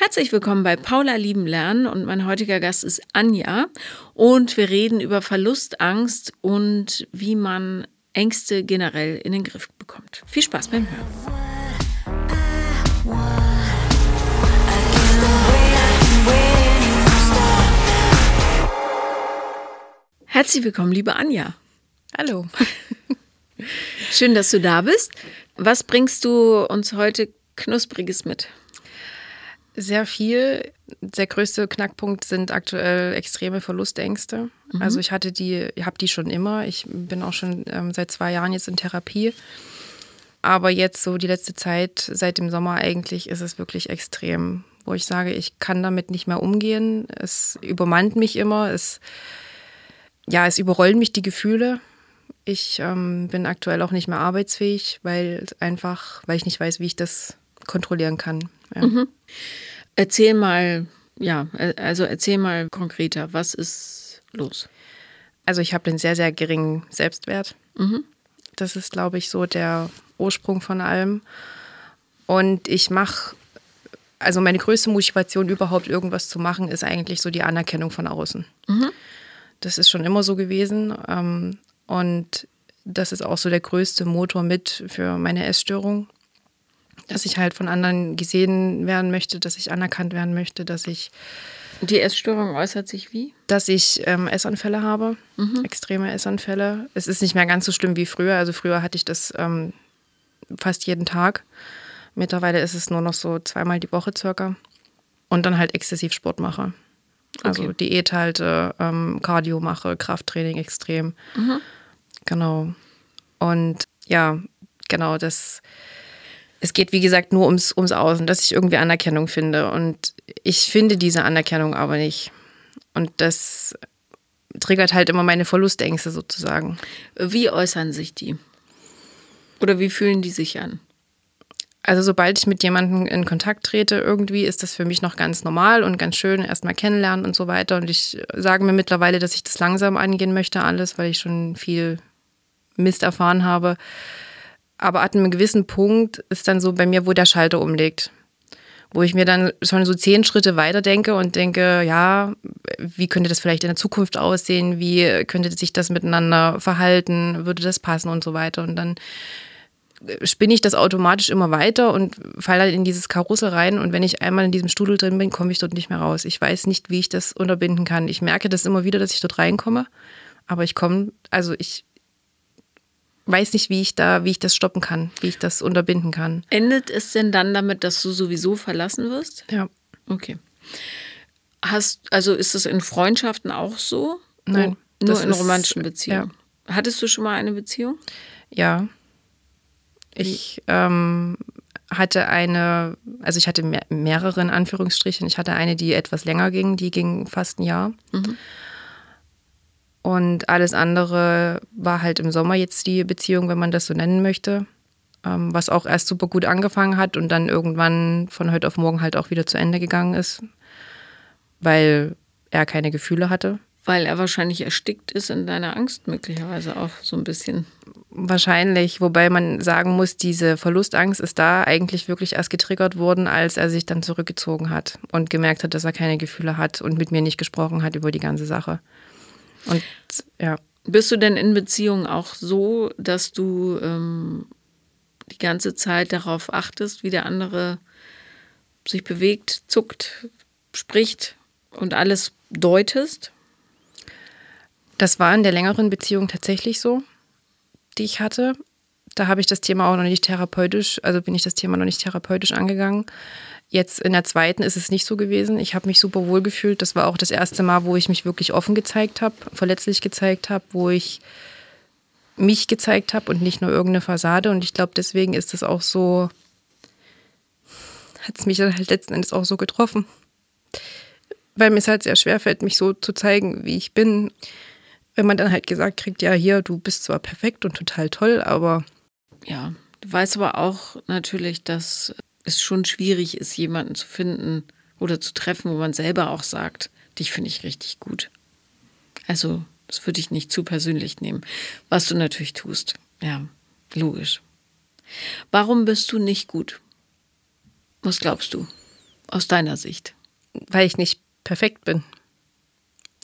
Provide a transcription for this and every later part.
Herzlich willkommen bei Paula Lieben Lernen und mein heutiger Gast ist Anja und wir reden über Verlustangst und wie man Ängste generell in den Griff bekommt. Viel Spaß beim Hören. Herzlich willkommen, liebe Anja. Hallo. Schön, dass du da bist. Was bringst du uns heute Knuspriges mit? Sehr viel. Der größte Knackpunkt sind aktuell extreme Verlustängste. Mhm. Also ich hatte die, ich habe die schon immer. Ich bin auch schon ähm, seit zwei Jahren jetzt in Therapie. Aber jetzt so die letzte Zeit, seit dem Sommer eigentlich, ist es wirklich extrem, wo ich sage, ich kann damit nicht mehr umgehen. Es übermannt mich immer. Es ja, es überrollen mich die Gefühle. Ich ähm, bin aktuell auch nicht mehr arbeitsfähig, weil einfach, weil ich nicht weiß, wie ich das kontrollieren kann. Ja. Mhm. Erzähl mal, ja, also erzähl mal konkreter, was ist los? Also ich habe einen sehr, sehr geringen Selbstwert. Mhm. Das ist, glaube ich, so der Ursprung von allem. Und ich mache, also meine größte Motivation überhaupt irgendwas zu machen, ist eigentlich so die Anerkennung von außen. Mhm. Das ist schon immer so gewesen. Ähm, und das ist auch so der größte Motor mit für meine Essstörung. Dass ich halt von anderen gesehen werden möchte, dass ich anerkannt werden möchte, dass ich. Die Essstörung äußert sich wie? Dass ich ähm, Essanfälle habe, mhm. extreme Essanfälle. Es ist nicht mehr ganz so schlimm wie früher. Also früher hatte ich das ähm, fast jeden Tag. Mittlerweile ist es nur noch so zweimal die Woche circa. Und dann halt exzessiv Sport mache. Also okay. Diät halte, ähm, Cardio mache, Krafttraining extrem. Mhm. Genau. Und ja, genau, das. Es geht, wie gesagt, nur ums, ums Außen, dass ich irgendwie Anerkennung finde. Und ich finde diese Anerkennung aber nicht. Und das triggert halt immer meine Verlustängste sozusagen. Wie äußern sich die? Oder wie fühlen die sich an? Also sobald ich mit jemandem in Kontakt trete, irgendwie ist das für mich noch ganz normal und ganz schön, erstmal kennenlernen und so weiter. Und ich sage mir mittlerweile, dass ich das langsam angehen möchte, alles, weil ich schon viel Mist erfahren habe. Aber ab einem gewissen Punkt ist dann so bei mir, wo der Schalter umlegt. Wo ich mir dann schon so zehn Schritte weiter denke und denke, ja, wie könnte das vielleicht in der Zukunft aussehen? Wie könnte sich das miteinander verhalten? Würde das passen und so weiter? Und dann spinne ich das automatisch immer weiter und falle dann in dieses Karussell rein. Und wenn ich einmal in diesem Studel drin bin, komme ich dort nicht mehr raus. Ich weiß nicht, wie ich das unterbinden kann. Ich merke das immer wieder, dass ich dort reinkomme. Aber ich komme, also ich weiß nicht, wie ich da, wie ich das stoppen kann, wie ich das unterbinden kann. Endet es denn dann damit, dass du sowieso verlassen wirst? Ja. Okay. Hast, also ist es in Freundschaften auch so? Nein. Nur in romantischen Beziehungen. Ja. Hattest du schon mal eine Beziehung? Ja. Ich ähm, hatte eine, also ich hatte mehr, mehrere in Anführungsstrichen. Ich hatte eine, die etwas länger ging, die ging fast ein Jahr. Mhm. Und alles andere war halt im Sommer jetzt die Beziehung, wenn man das so nennen möchte. Ähm, was auch erst super gut angefangen hat und dann irgendwann von heute auf morgen halt auch wieder zu Ende gegangen ist, weil er keine Gefühle hatte. Weil er wahrscheinlich erstickt ist in deiner Angst, möglicherweise auch so ein bisschen. Wahrscheinlich, wobei man sagen muss, diese Verlustangst ist da eigentlich wirklich erst getriggert worden, als er sich dann zurückgezogen hat und gemerkt hat, dass er keine Gefühle hat und mit mir nicht gesprochen hat über die ganze Sache. Und ja. Bist du denn in Beziehungen auch so, dass du ähm, die ganze Zeit darauf achtest, wie der andere sich bewegt, zuckt, spricht und alles deutest? Das war in der längeren Beziehung tatsächlich so, die ich hatte. Da habe ich das Thema auch noch nicht therapeutisch, also bin ich das Thema noch nicht therapeutisch angegangen. Jetzt in der zweiten ist es nicht so gewesen. Ich habe mich super wohl gefühlt. Das war auch das erste Mal, wo ich mich wirklich offen gezeigt habe, verletzlich gezeigt habe, wo ich mich gezeigt habe und nicht nur irgendeine Fassade. Und ich glaube, deswegen ist es auch so, hat es mich dann halt letzten Endes auch so getroffen. Weil mir es halt sehr schwer fällt, mich so zu zeigen, wie ich bin wenn man dann halt gesagt kriegt, ja, hier, du bist zwar perfekt und total toll, aber. Ja, du weißt aber auch natürlich, dass es schon schwierig ist, jemanden zu finden oder zu treffen, wo man selber auch sagt, dich finde ich richtig gut. Also, das würde ich nicht zu persönlich nehmen, was du natürlich tust. Ja, logisch. Warum bist du nicht gut? Was glaubst du? Aus deiner Sicht? Weil ich nicht perfekt bin.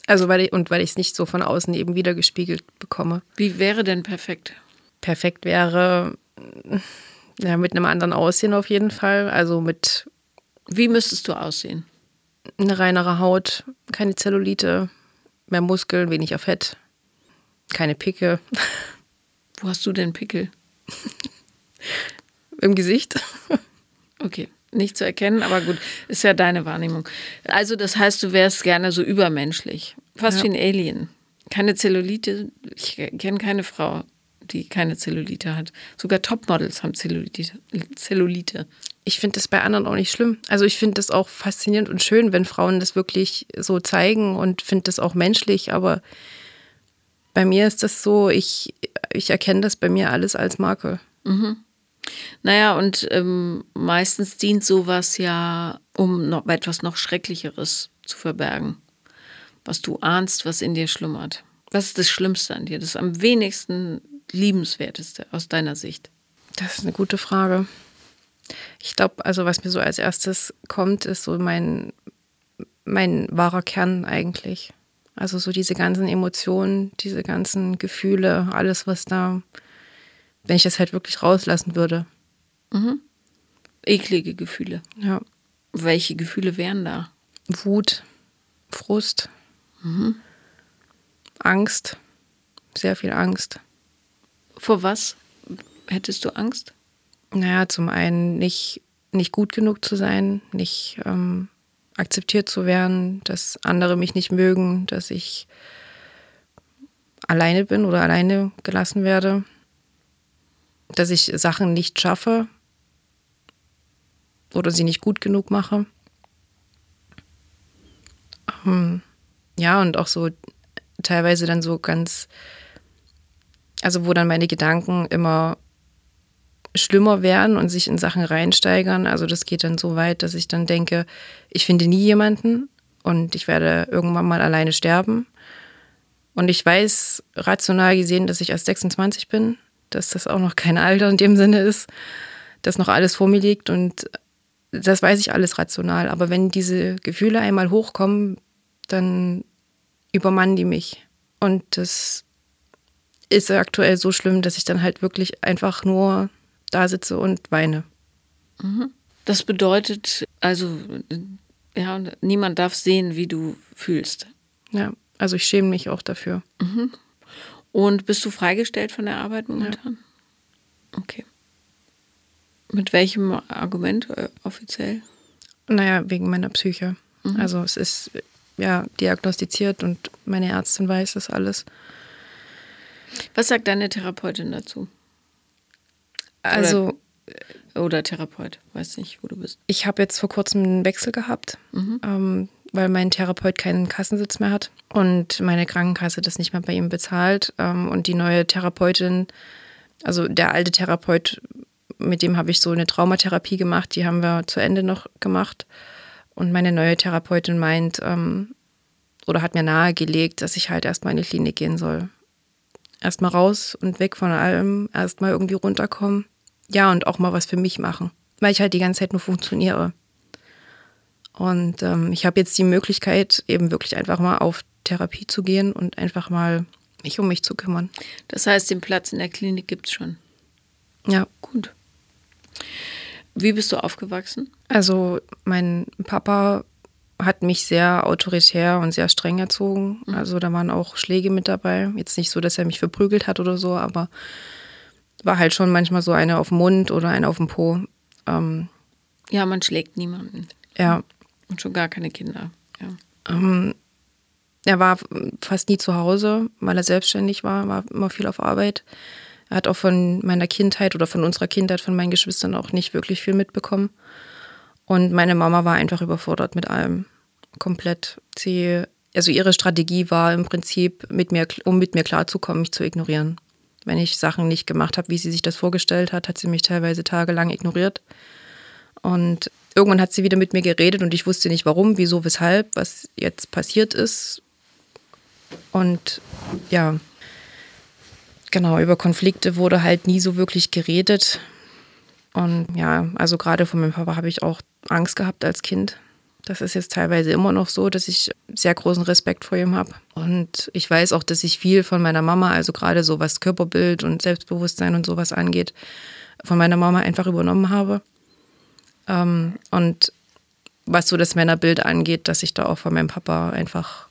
Also weil ich, und weil ich es nicht so von außen eben wiedergespiegelt bekomme. Wie wäre denn perfekt? Perfekt wäre ja, mit einem anderen Aussehen auf jeden Fall. Also mit. Wie müsstest du aussehen? Eine reinere Haut, keine Zellulite, mehr Muskeln, weniger Fett, keine Picke. Wo hast du denn Pickel? Im Gesicht. Okay, nicht zu erkennen, aber gut, ist ja deine Wahrnehmung. Also das heißt, du wärst gerne so übermenschlich, fast ja. wie ein Alien. Keine Zellulite, ich kenne keine Frau, die keine Zellulite hat. Sogar Topmodels haben Zellulite. Zellulite. Ich finde das bei anderen auch nicht schlimm. Also ich finde das auch faszinierend und schön, wenn Frauen das wirklich so zeigen und finde das auch menschlich, aber bei mir ist das so, ich, ich erkenne das bei mir alles als Makel. Mhm. Naja, und ähm, meistens dient sowas ja, um noch etwas noch Schrecklicheres zu verbergen. Was du ahnst, was in dir schlummert. Was ist das Schlimmste an dir? Das am wenigsten liebenswerteste aus deiner Sicht? Das ist eine gute Frage. Ich glaube, also was mir so als erstes kommt, ist so mein, mein wahrer Kern eigentlich. Also so diese ganzen Emotionen, diese ganzen Gefühle, alles, was da, wenn ich das halt wirklich rauslassen würde. Mhm. Eklige Gefühle. Ja. Welche Gefühle wären da? Wut, Frust, mhm. Angst, sehr viel Angst. Vor was hättest du Angst? Naja, zum einen nicht, nicht gut genug zu sein, nicht ähm, akzeptiert zu werden, dass andere mich nicht mögen, dass ich alleine bin oder alleine gelassen werde, dass ich Sachen nicht schaffe oder sie nicht gut genug mache. Ähm, ja, und auch so teilweise dann so ganz, also wo dann meine Gedanken immer schlimmer werden und sich in Sachen reinsteigern. Also das geht dann so weit, dass ich dann denke, ich finde nie jemanden und ich werde irgendwann mal alleine sterben. Und ich weiß rational gesehen, dass ich erst 26 bin, dass das auch noch kein Alter in dem Sinne ist, dass noch alles vor mir liegt und das weiß ich alles rational. Aber wenn diese Gefühle einmal hochkommen, dann übermannen die mich. Und das ist aktuell so schlimm, dass ich dann halt wirklich einfach nur da sitze und weine. Mhm. Das bedeutet also, ja, niemand darf sehen, wie du fühlst. Ja, also ich schäme mich auch dafür. Mhm. Und bist du freigestellt von der Arbeit momentan? Ja. Okay. Mit welchem Argument äh, offiziell? Naja, wegen meiner Psyche. Mhm. Also es ist ja diagnostiziert und meine Ärztin weiß das alles. Was sagt deine Therapeutin dazu? Also. Oder, oder Therapeut, weiß nicht, wo du bist. Ich habe jetzt vor kurzem einen Wechsel gehabt, mhm. ähm, weil mein Therapeut keinen Kassensitz mehr hat und meine Krankenkasse das nicht mehr bei ihm bezahlt. Ähm, und die neue Therapeutin, also der alte Therapeut, mit dem habe ich so eine Traumatherapie gemacht, die haben wir zu Ende noch gemacht. Und meine neue Therapeutin meint, ähm, oder hat mir nahegelegt, dass ich halt erstmal in die Klinik gehen soll. Erstmal raus und weg von allem, erstmal irgendwie runterkommen ja, und auch mal was für mich machen, weil ich halt die ganze Zeit nur funktioniere. Und ähm, ich habe jetzt die Möglichkeit, eben wirklich einfach mal auf Therapie zu gehen und einfach mal mich um mich zu kümmern. Das heißt, den Platz in der Klinik gibt es schon. Ja. Gut. Wie bist du aufgewachsen? Also, mein Papa hat mich sehr autoritär und sehr streng erzogen. Mhm. Also, da waren auch Schläge mit dabei. Jetzt nicht so, dass er mich verprügelt hat oder so, aber war halt schon manchmal so eine auf dem Mund oder eine auf dem Po. Ähm, ja, man schlägt niemanden. Ja. Und schon gar keine Kinder. Ja. Ähm, er war fast nie zu Hause, weil er selbstständig war, war immer viel auf Arbeit. Er hat auch von meiner Kindheit oder von unserer Kindheit, von meinen Geschwistern auch nicht wirklich viel mitbekommen. Und meine Mama war einfach überfordert mit allem. Komplett. Sie, also ihre Strategie war im Prinzip, mit mir, um mit mir klarzukommen, mich zu ignorieren. Wenn ich Sachen nicht gemacht habe, wie sie sich das vorgestellt hat, hat sie mich teilweise tagelang ignoriert. Und irgendwann hat sie wieder mit mir geredet und ich wusste nicht warum, wieso, weshalb, was jetzt passiert ist. Und ja, genau, über Konflikte wurde halt nie so wirklich geredet. Und ja, also gerade von meinem Papa habe ich auch Angst gehabt als Kind. Das ist jetzt teilweise immer noch so, dass ich sehr großen Respekt vor ihm habe. Und ich weiß auch, dass ich viel von meiner Mama, also gerade so was Körperbild und Selbstbewusstsein und sowas angeht, von meiner Mama einfach übernommen habe. Ähm, und was so das Männerbild angeht, dass ich da auch von meinem Papa einfach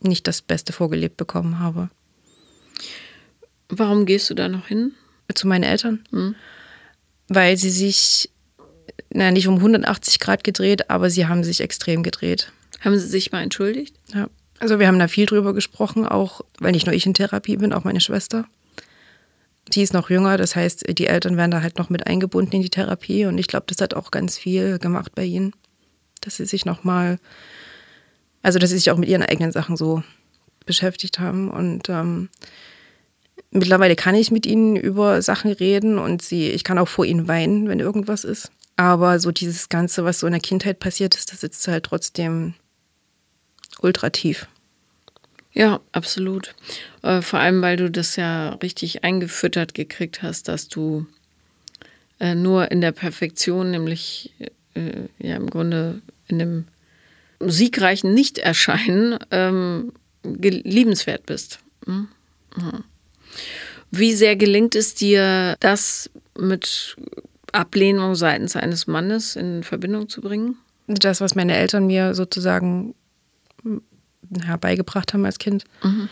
nicht das Beste vorgelebt bekommen habe. Warum gehst du da noch hin? Zu meinen Eltern. Mhm. Weil sie sich, na, nicht um 180 Grad gedreht, aber sie haben sich extrem gedreht. Haben sie sich mal entschuldigt? Ja. Also wir haben da viel drüber gesprochen, auch weil nicht nur ich in Therapie bin, auch meine Schwester. Sie ist noch jünger, das heißt, die Eltern werden da halt noch mit eingebunden in die Therapie und ich glaube, das hat auch ganz viel gemacht bei ihnen, dass sie sich nochmal, also dass sie sich auch mit ihren eigenen Sachen so beschäftigt haben und ähm, mittlerweile kann ich mit ihnen über Sachen reden und sie, ich kann auch vor ihnen weinen, wenn irgendwas ist. Aber so dieses Ganze, was so in der Kindheit passiert ist, das sitzt halt trotzdem ultra tief. Ja, absolut. Äh, vor allem, weil du das ja richtig eingefüttert gekriegt hast, dass du äh, nur in der Perfektion, nämlich äh, ja im Grunde in dem siegreichen Nichterscheinen, ähm, liebenswert bist. Mhm. Mhm. Wie sehr gelingt es dir, das mit Ablehnung seitens eines Mannes in Verbindung zu bringen? Das, was meine Eltern mir sozusagen herbeigebracht haben als Kind. Mhm.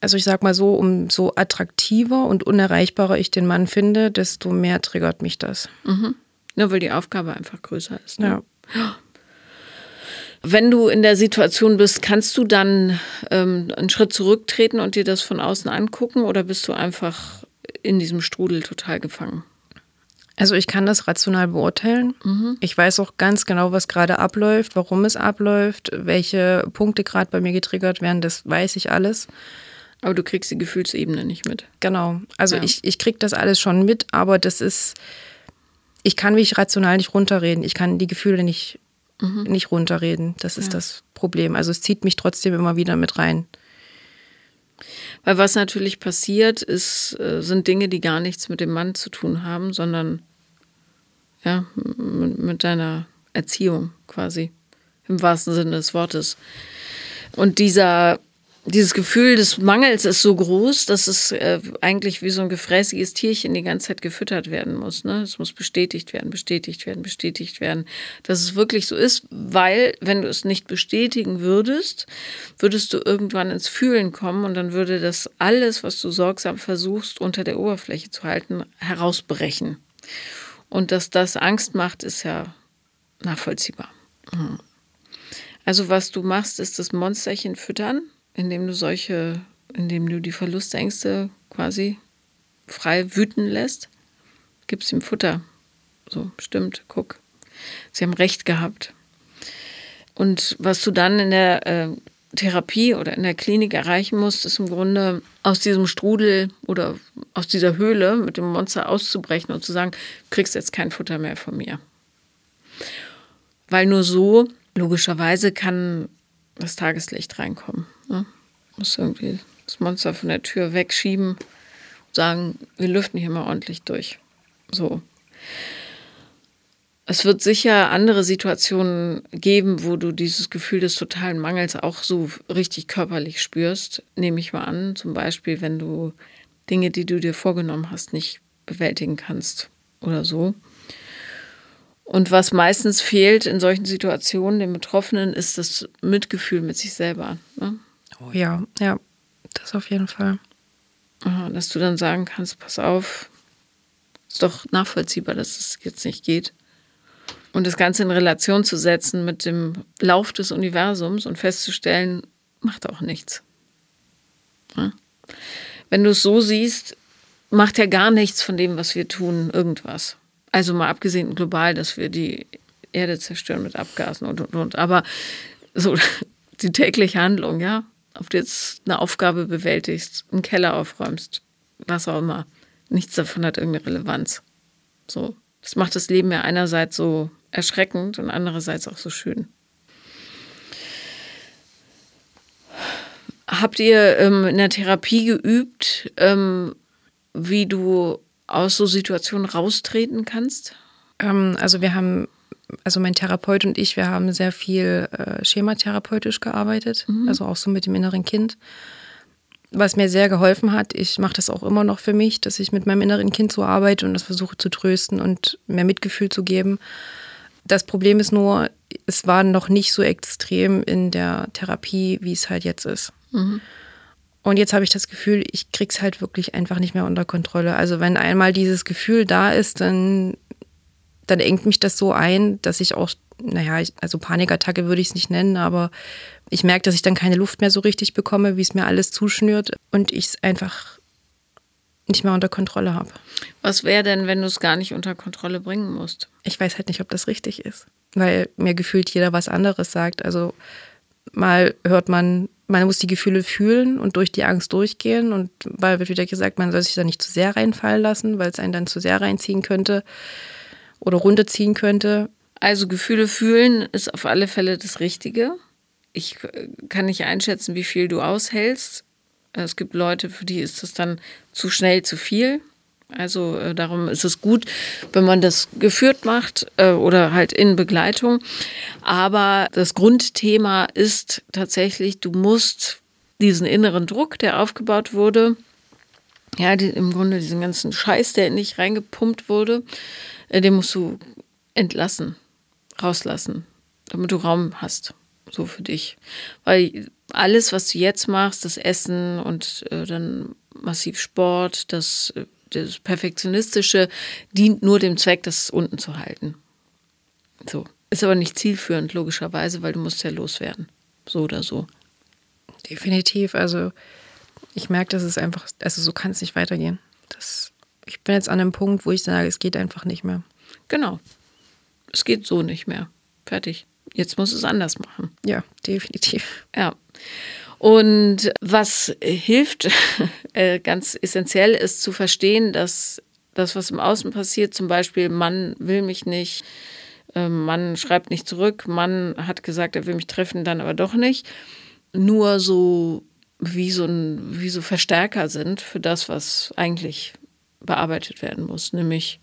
Also ich sag mal so, umso attraktiver und unerreichbarer ich den Mann finde, desto mehr triggert mich das. Mhm. Nur weil die Aufgabe einfach größer ist. Ne? Ja. Wenn du in der Situation bist, kannst du dann ähm, einen Schritt zurücktreten und dir das von außen angucken oder bist du einfach in diesem Strudel total gefangen? Also ich kann das rational beurteilen. Mhm. Ich weiß auch ganz genau, was gerade abläuft, warum es abläuft, welche Punkte gerade bei mir getriggert werden, das weiß ich alles. Aber du kriegst die Gefühlsebene nicht mit. Genau. Also ja. ich, ich krieg das alles schon mit, aber das ist, ich kann mich rational nicht runterreden. Ich kann die Gefühle nicht mhm. nicht runterreden. Das ist ja. das Problem. Also es zieht mich trotzdem immer wieder mit rein. Weil was natürlich passiert, ist, äh, sind Dinge, die gar nichts mit dem Mann zu tun haben, sondern ja, mit deiner Erziehung quasi, im wahrsten Sinne des Wortes. Und dieser dieses Gefühl des Mangels ist so groß, dass es äh, eigentlich wie so ein gefräßiges Tierchen die ganze Zeit gefüttert werden muss. Ne? Es muss bestätigt werden, bestätigt werden, bestätigt werden, dass es wirklich so ist, weil wenn du es nicht bestätigen würdest, würdest du irgendwann ins Fühlen kommen und dann würde das alles, was du sorgsam versuchst, unter der Oberfläche zu halten, herausbrechen. Und dass das Angst macht, ist ja nachvollziehbar. Mhm. Also was du machst, ist das Monsterchen füttern indem du solche, indem du die Verlustängste quasi frei wüten lässt, gibst ihm Futter. So, stimmt, guck. Sie haben recht gehabt. Und was du dann in der äh, Therapie oder in der Klinik erreichen musst, ist im Grunde aus diesem Strudel oder aus dieser Höhle mit dem Monster auszubrechen und zu sagen, du kriegst jetzt kein Futter mehr von mir. Weil nur so, logischerweise, kann das Tageslicht reinkommen. Ne? Muss irgendwie das Monster von der Tür wegschieben und sagen, wir lüften hier mal ordentlich durch. So. Es wird sicher andere Situationen geben, wo du dieses Gefühl des totalen Mangels auch so richtig körperlich spürst. Nehme ich mal an, zum Beispiel, wenn du Dinge, die du dir vorgenommen hast, nicht bewältigen kannst oder so. Und was meistens fehlt in solchen Situationen den Betroffenen, ist das Mitgefühl mit sich selber. Ne? Oh ja, ja, das auf jeden Fall. Dass du dann sagen kannst, pass auf, ist doch nachvollziehbar, dass es jetzt nicht geht. Und das Ganze in Relation zu setzen mit dem Lauf des Universums und festzustellen, macht auch nichts. Ja? Wenn du es so siehst, macht ja gar nichts von dem, was wir tun, irgendwas. Also mal abgesehen global, dass wir die Erde zerstören mit Abgasen und und und. Aber so die tägliche Handlung, ja, ob du jetzt eine Aufgabe bewältigst, einen Keller aufräumst, was auch immer. Nichts davon hat irgendeine Relevanz. So. Das macht das Leben ja einerseits so erschreckend und andererseits auch so schön. Habt ihr ähm, in der Therapie geübt, ähm, wie du aus so Situationen raustreten kannst? Ähm, also wir haben, also mein Therapeut und ich, wir haben sehr viel äh, schematherapeutisch gearbeitet, mhm. also auch so mit dem inneren Kind. Was mir sehr geholfen hat, ich mache das auch immer noch für mich, dass ich mit meinem inneren Kind so arbeite und das versuche zu trösten und mehr Mitgefühl zu geben. Das Problem ist nur, es war noch nicht so extrem in der Therapie, wie es halt jetzt ist. Mhm. Und jetzt habe ich das Gefühl, ich krieg's halt wirklich einfach nicht mehr unter Kontrolle. Also wenn einmal dieses Gefühl da ist, dann, dann engt mich das so ein, dass ich auch, naja, ich, also Panikattacke würde ich es nicht nennen, aber ich merke, dass ich dann keine Luft mehr so richtig bekomme, wie es mir alles zuschnürt und ich es einfach nicht mehr unter Kontrolle habe. Was wäre denn, wenn du es gar nicht unter Kontrolle bringen musst? Ich weiß halt nicht, ob das richtig ist, weil mir gefühlt jeder was anderes sagt. Also mal hört man, man muss die Gefühle fühlen und durch die Angst durchgehen. Und weil wird wieder gesagt, man soll sich da nicht zu sehr reinfallen lassen, weil es einen dann zu sehr reinziehen könnte oder runterziehen könnte. Also Gefühle fühlen ist auf alle Fälle das Richtige. Ich äh, kann nicht einschätzen, wie viel du aushältst. Es gibt Leute, für die ist das dann zu schnell zu viel. Also äh, darum ist es gut, wenn man das geführt macht äh, oder halt in Begleitung. Aber das Grundthema ist tatsächlich, du musst diesen inneren Druck, der aufgebaut wurde, ja, die, im Grunde diesen ganzen Scheiß, der in dich reingepumpt wurde, äh, den musst du entlassen, rauslassen, damit du Raum hast, so für dich. Weil alles, was du jetzt machst, das Essen und äh, dann massiv Sport, das äh, das Perfektionistische dient nur dem Zweck, das unten zu halten. So. Ist aber nicht zielführend, logischerweise, weil du musst ja loswerden. So oder so. Definitiv. Also ich merke, dass es einfach, also so kann es nicht weitergehen. Das, ich bin jetzt an einem Punkt, wo ich sage, es geht einfach nicht mehr. Genau. Es geht so nicht mehr. Fertig. Jetzt muss es anders machen. Ja, definitiv. Ja. Und was hilft, äh, ganz essentiell ist zu verstehen, dass das, was im Außen passiert, zum Beispiel, Mann will mich nicht, ähm, Mann schreibt nicht zurück, Mann hat gesagt, er will mich treffen, dann aber doch nicht, nur so wie so, ein, wie so Verstärker sind für das, was eigentlich bearbeitet werden muss, nämlich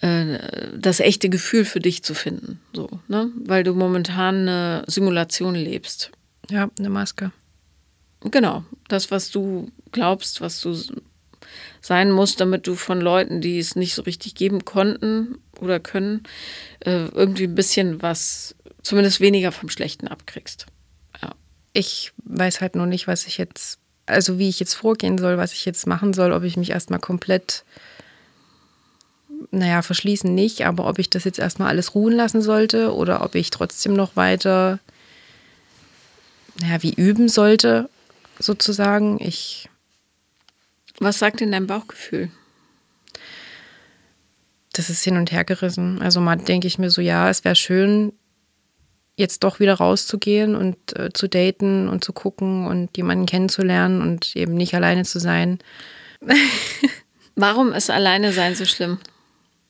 äh, das echte Gefühl für dich zu finden, so, ne? weil du momentan eine Simulation lebst. Ja, eine Maske. Genau, das, was du glaubst, was du sein musst, damit du von Leuten, die es nicht so richtig geben konnten oder können, äh, irgendwie ein bisschen was, zumindest weniger vom Schlechten abkriegst. Ja. Ich weiß halt nur nicht, was ich jetzt, also wie ich jetzt vorgehen soll, was ich jetzt machen soll, ob ich mich erstmal komplett, naja, verschließen nicht, aber ob ich das jetzt erstmal alles ruhen lassen sollte oder ob ich trotzdem noch weiter, naja, wie üben sollte sozusagen. Ich. Was sagt denn dein Bauchgefühl? Das ist hin und her gerissen. Also mal denke ich mir so, ja, es wäre schön, jetzt doch wieder rauszugehen und äh, zu daten und zu gucken und jemanden kennenzulernen und eben nicht alleine zu sein. Warum ist alleine sein so schlimm?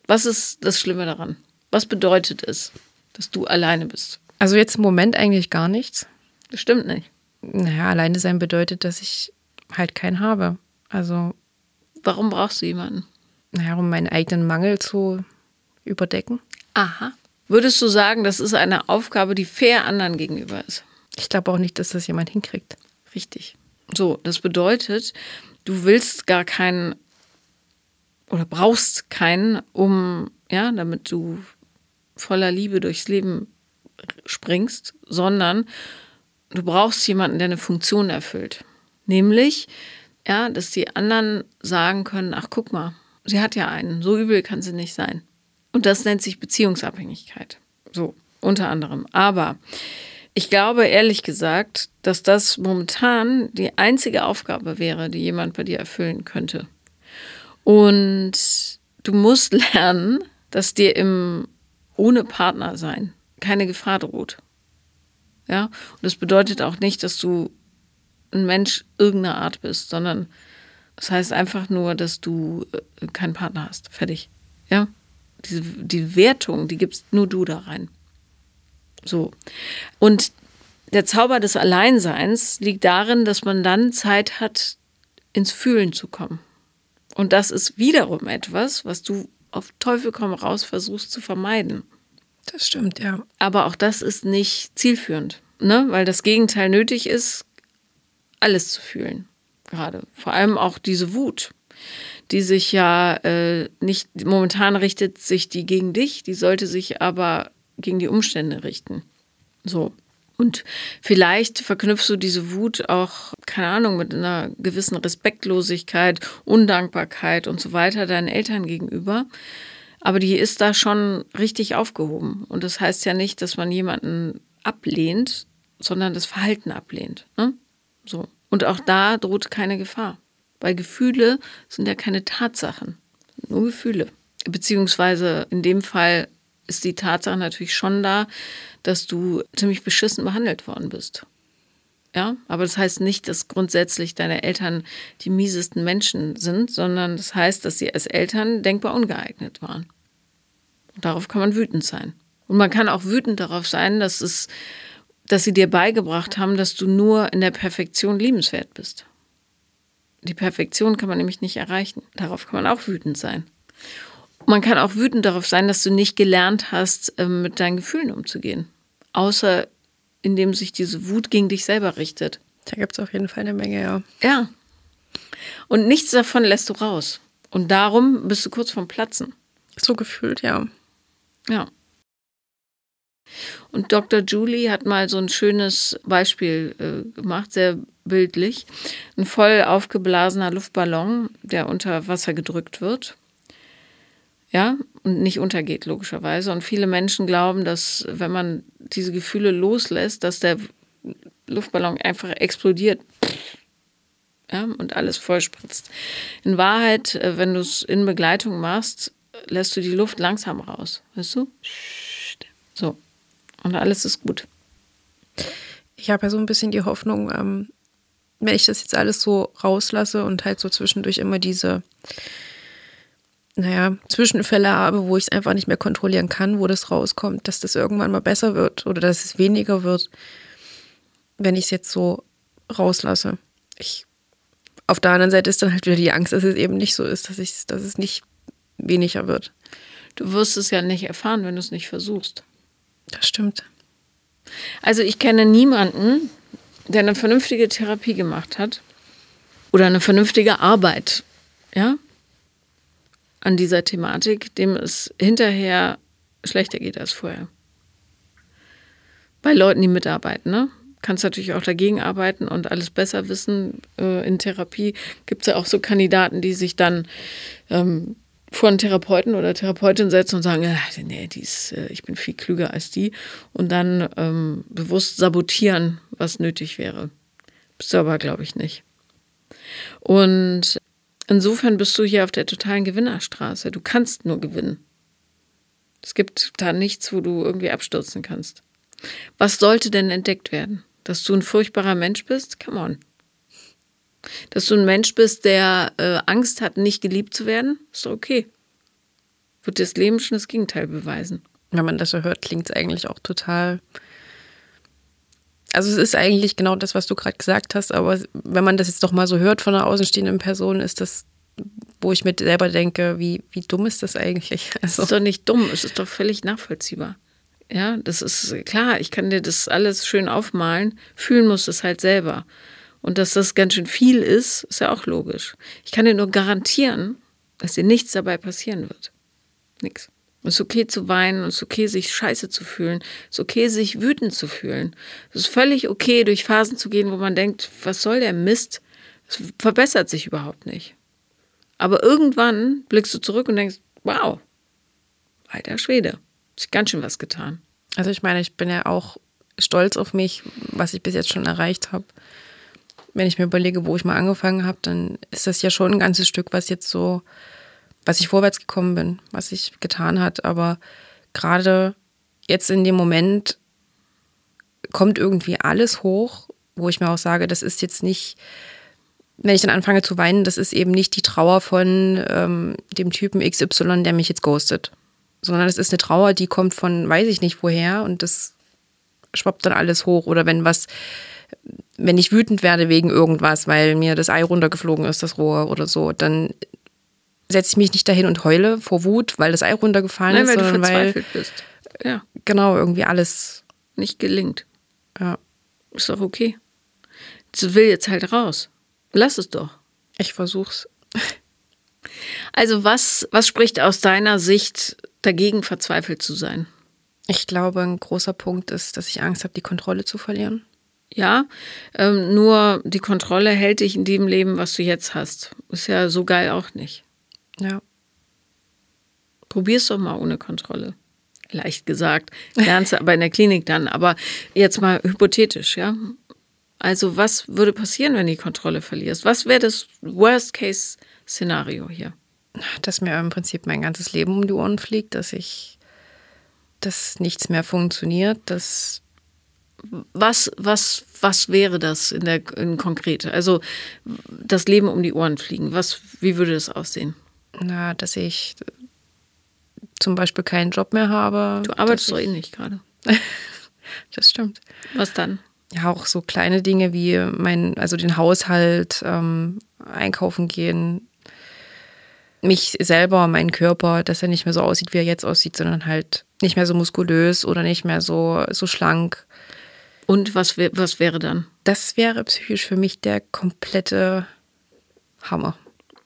Was ist das Schlimme daran? Was bedeutet es, dass du alleine bist? Also jetzt im Moment eigentlich gar nichts. Das stimmt nicht. Naja, alleine sein bedeutet, dass ich halt keinen habe. Also. Warum brauchst du jemanden? Naja, um meinen eigenen Mangel zu überdecken. Aha. Würdest du sagen, das ist eine Aufgabe, die fair anderen gegenüber ist? Ich glaube auch nicht, dass das jemand hinkriegt. Richtig. So, das bedeutet, du willst gar keinen oder brauchst keinen, um, ja, damit du voller Liebe durchs Leben springst, sondern du brauchst jemanden, der eine Funktion erfüllt. Nämlich, ja, dass die anderen sagen können, ach guck mal, sie hat ja einen, so übel kann sie nicht sein. Und das nennt sich Beziehungsabhängigkeit. So, unter anderem. Aber ich glaube ehrlich gesagt, dass das momentan die einzige Aufgabe wäre, die jemand bei dir erfüllen könnte. Und du musst lernen, dass dir im ohne Partner sein keine Gefahr droht. Ja, und das bedeutet auch nicht, dass du ein Mensch irgendeiner Art bist, sondern das heißt einfach nur, dass du äh, keinen Partner hast. Fertig. Ja, diese, die Wertung, die gibst nur du da rein. So. Und der Zauber des Alleinseins liegt darin, dass man dann Zeit hat, ins Fühlen zu kommen. Und das ist wiederum etwas, was du auf Teufel komm raus versuchst zu vermeiden. Das stimmt, ja. Aber auch das ist nicht zielführend, ne? weil das Gegenteil nötig ist, alles zu fühlen. Gerade. Vor allem auch diese Wut, die sich ja äh, nicht, momentan richtet sich die gegen dich, die sollte sich aber gegen die Umstände richten. So. Und vielleicht verknüpfst du diese Wut auch, keine Ahnung, mit einer gewissen Respektlosigkeit, Undankbarkeit und so weiter deinen Eltern gegenüber. Aber die ist da schon richtig aufgehoben. Und das heißt ja nicht, dass man jemanden ablehnt, sondern das Verhalten ablehnt. Ne? So. Und auch da droht keine Gefahr. Weil Gefühle sind ja keine Tatsachen, nur Gefühle. Beziehungsweise in dem Fall ist die Tatsache natürlich schon da, dass du ziemlich beschissen behandelt worden bist. Ja, aber das heißt nicht, dass grundsätzlich deine Eltern die miesesten Menschen sind, sondern das heißt, dass sie als Eltern denkbar ungeeignet waren. Und darauf kann man wütend sein. Und man kann auch wütend darauf sein, dass es, dass sie dir beigebracht haben, dass du nur in der Perfektion liebenswert bist. Die Perfektion kann man nämlich nicht erreichen. Darauf kann man auch wütend sein. Man kann auch wütend darauf sein, dass du nicht gelernt hast, ähm, mit deinen Gefühlen umzugehen. Außer indem sich diese Wut gegen dich selber richtet. Da gibt es auf jeden Fall eine Menge, ja. Ja. Und nichts davon lässt du raus. Und darum bist du kurz vorm Platzen. So gefühlt, ja. Ja. Und Dr. Julie hat mal so ein schönes Beispiel äh, gemacht, sehr bildlich. Ein voll aufgeblasener Luftballon, der unter Wasser gedrückt wird ja, und nicht untergeht, logischerweise. Und viele Menschen glauben, dass wenn man diese Gefühle loslässt, dass der Luftballon einfach explodiert ja, und alles vollspritzt. In Wahrheit, äh, wenn du es in Begleitung machst, lässt du die Luft langsam raus. Weißt du? So. Und alles ist gut. Ich habe ja so ein bisschen die Hoffnung, ähm, wenn ich das jetzt alles so rauslasse und halt so zwischendurch immer diese naja, Zwischenfälle habe, wo ich es einfach nicht mehr kontrollieren kann, wo das rauskommt, dass das irgendwann mal besser wird oder dass es weniger wird, wenn ich es jetzt so rauslasse. Ich, auf der anderen Seite ist dann halt wieder die Angst, dass es eben nicht so ist, dass, ich, dass es nicht weniger wird. Du wirst es ja nicht erfahren, wenn du es nicht versuchst. Das stimmt. Also ich kenne niemanden, der eine vernünftige Therapie gemacht hat oder eine vernünftige Arbeit, ja, an dieser Thematik, dem es hinterher schlechter geht als vorher. Bei Leuten, die mitarbeiten, ne? Kannst natürlich auch dagegen arbeiten und alles besser wissen. Äh, in Therapie gibt es ja auch so Kandidaten, die sich dann ähm, vor einen Therapeuten oder Therapeutin setzen und sagen, äh, nee, die ist, äh, ich bin viel klüger als die. Und dann ähm, bewusst sabotieren, was nötig wäre. Bist du aber, glaube ich, nicht. Und Insofern bist du hier auf der totalen Gewinnerstraße. Du kannst nur gewinnen. Es gibt da nichts, wo du irgendwie abstürzen kannst. Was sollte denn entdeckt werden? Dass du ein furchtbarer Mensch bist? Come on. Dass du ein Mensch bist, der äh, Angst hat, nicht geliebt zu werden? Ist doch okay. Wird das Leben schon das Gegenteil beweisen. Wenn man das so hört, klingt es eigentlich auch total. Also es ist eigentlich genau das, was du gerade gesagt hast, aber wenn man das jetzt doch mal so hört von einer außenstehenden Person, ist das, wo ich mir selber denke, wie, wie dumm ist das eigentlich? Also. Es ist doch nicht dumm, es ist doch völlig nachvollziehbar. Ja, das ist klar, ich kann dir das alles schön aufmalen, fühlen muss es halt selber. Und dass das ganz schön viel ist, ist ja auch logisch. Ich kann dir nur garantieren, dass dir nichts dabei passieren wird. Nix. Es ist okay zu weinen, es ist okay, sich scheiße zu fühlen, es ist okay, sich wütend zu fühlen. Es ist völlig okay, durch Phasen zu gehen, wo man denkt, was soll der Mist? Es verbessert sich überhaupt nicht. Aber irgendwann blickst du zurück und denkst, wow, alter Schwede, sich ganz schön was getan. Also ich meine, ich bin ja auch stolz auf mich, was ich bis jetzt schon erreicht habe. Wenn ich mir überlege, wo ich mal angefangen habe, dann ist das ja schon ein ganzes Stück, was jetzt so was ich vorwärts gekommen bin, was sich getan hat. Aber gerade jetzt in dem Moment kommt irgendwie alles hoch, wo ich mir auch sage, das ist jetzt nicht, wenn ich dann anfange zu weinen, das ist eben nicht die Trauer von ähm, dem Typen XY, der mich jetzt ghostet, sondern es ist eine Trauer, die kommt von weiß ich nicht woher und das schwappt dann alles hoch. Oder wenn was, wenn ich wütend werde wegen irgendwas, weil mir das Ei runtergeflogen ist, das Rohr oder so, dann setze ich mich nicht dahin und heule vor Wut, weil das Ei runtergefallen Nein, ist, weil du sondern weil verzweifelt bist. Ja, genau irgendwie alles. nicht gelingt. Ja. Ist doch okay. Das will jetzt halt raus. Lass es doch. Ich versuch's. Also was, was spricht aus deiner Sicht dagegen, verzweifelt zu sein? Ich glaube, ein großer Punkt ist, dass ich Angst habe, die Kontrolle zu verlieren. Ja, ähm, nur die Kontrolle hält dich in dem Leben, was du jetzt hast. Ist ja so geil auch nicht. Ja. Probier's doch mal ohne Kontrolle. Leicht gesagt. Lernst du aber in der Klinik dann. Aber jetzt mal hypothetisch, ja. Also, was würde passieren, wenn du die Kontrolle verlierst? Was wäre das Worst-Case-Szenario hier? Dass mir im Prinzip mein ganzes Leben um die Ohren fliegt, dass ich, dass nichts mehr funktioniert, dass Was, was, was wäre das in der in konkret? Also das Leben um die Ohren fliegen. Was, wie würde das aussehen? na, dass ich zum Beispiel keinen Job mehr habe. Du arbeitest dass doch ich, eh nicht gerade. Das stimmt. Was dann? Ja, auch so kleine Dinge wie mein, also den Haushalt, ähm, einkaufen gehen, mich selber, meinen Körper, dass er nicht mehr so aussieht, wie er jetzt aussieht, sondern halt nicht mehr so muskulös oder nicht mehr so, so schlank. Und was, was wäre dann? Das wäre psychisch für mich der komplette Hammer,